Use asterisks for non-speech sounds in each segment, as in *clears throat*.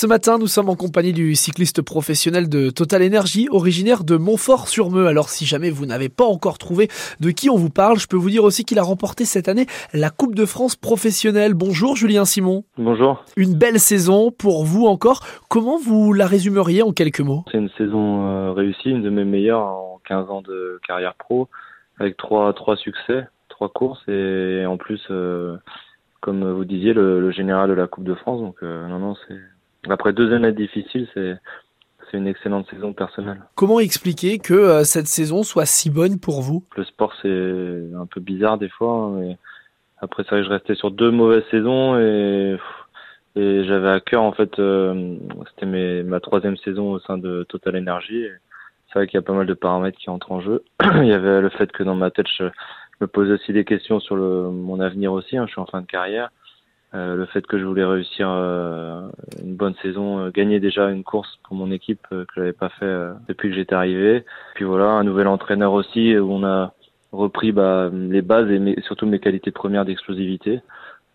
Ce matin, nous sommes en compagnie du cycliste professionnel de Total Energy, originaire de Montfort-sur-Meux. Alors si jamais vous n'avez pas encore trouvé de qui on vous parle, je peux vous dire aussi qu'il a remporté cette année la Coupe de France professionnelle. Bonjour Julien Simon. Bonjour. Une belle saison pour vous encore. Comment vous la résumeriez en quelques mots? C'est une saison euh, réussie, une de mes meilleures en 15 ans de carrière pro, avec trois, trois succès, trois courses et en plus... Euh, comme vous disiez, le, général de la Coupe de France. Donc, euh, non, non, c'est après deux années difficiles, c'est c'est une excellente saison personnelle. Comment expliquer que euh, cette saison soit si bonne pour vous? Le sport, c'est un peu bizarre des fois. Hein, mais après, c'est vrai que je restais sur deux mauvaises saisons et, et j'avais à cœur, en fait, euh, c'était ma troisième saison au sein de Total Energy. C'est vrai qu'il y a pas mal de paramètres qui entrent en jeu. *clears throat* Il y avait le fait que dans ma tête, je me posais aussi des questions sur le, mon avenir aussi. Hein, je suis en fin de carrière. Euh, le fait que je voulais réussir euh, une bonne saison, euh, gagner déjà une course pour mon équipe que je n'avais pas fait depuis que j'étais arrivé. Puis voilà, un nouvel entraîneur aussi où on a repris bah, les bases et surtout mes qualités premières d'explosivité.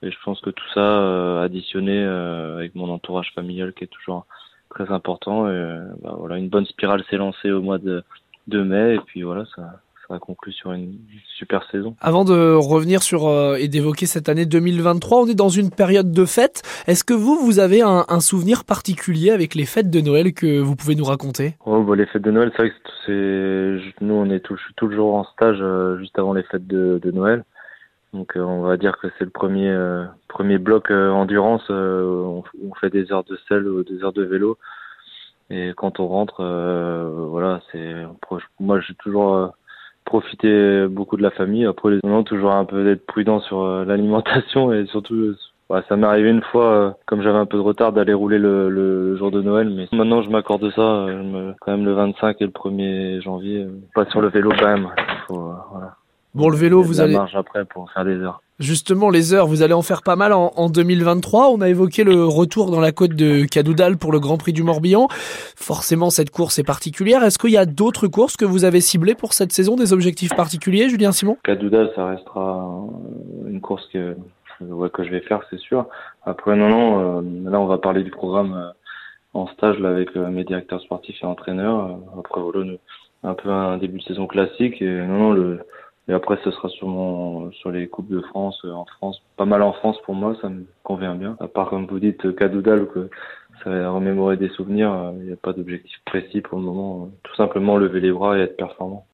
Et je pense que tout ça additionné avec mon entourage familial qui est toujours très important. Et, bah, voilà, une bonne spirale s'est lancée au mois de, de mai et puis voilà, ça, ça a conclu sur une super saison. Avant de revenir sur euh, et d'évoquer cette année 2023, on est dans une période de fêtes. Est-ce que vous, vous avez un, souvenir particulier avec les fêtes de Noël que vous pouvez nous raconter? Oh, bah, Les fêtes de Noël, c'est vrai que c'est... nous, on est tout, toujours en stage euh, juste avant les fêtes de, Noël. Donc euh, on va dire que c'est le premier premier bloc endurance. On, on, fait des heures de sel ou des heures de vélo. Et quand on rentre, voilà, c'est moi j'ai toujours profiter beaucoup de la famille. Après, les non, toujours un peu d'être prudent sur euh, *laughs* l'alimentation et surtout, ça m'est arrivé une fois, euh, comme j'avais un peu de retard, d'aller rouler le, jour de Noël. Mais maintenant, je m'accorde ça, euh, quand même le 25 et le 1er janvier. pas sur le vélo quand même. voilà. Bon, le vélo, vous allez. marge après pour faire des heures. Justement, les heures, vous allez en faire pas mal en, 2023. On a évoqué le retour dans la côte de Cadoudal pour le Grand Prix du Morbihan. Forcément, cette course est particulière. Est-ce qu'il y a d'autres courses que vous avez ciblées pour cette saison, des objectifs particuliers, Julien Simon? Cadoudal, ça restera une course que, que je vais faire, c'est sûr. Après, non, non, euh, là, on va parler du programme euh, en stage là, avec euh, mes directeurs sportifs et entraîneurs. Après, voilà, un peu un début de saison classique. Et non, non, le et après, ce sera sur, mon, sur les Coupes de France, euh, en France. Pas mal en France pour moi, ça me convient bien. À part, comme vous dites, Cadoudal, que ça va remémorer des souvenirs, euh, il n'y a pas d'objectif précis pour le moment. Tout simplement lever les bras et être performant.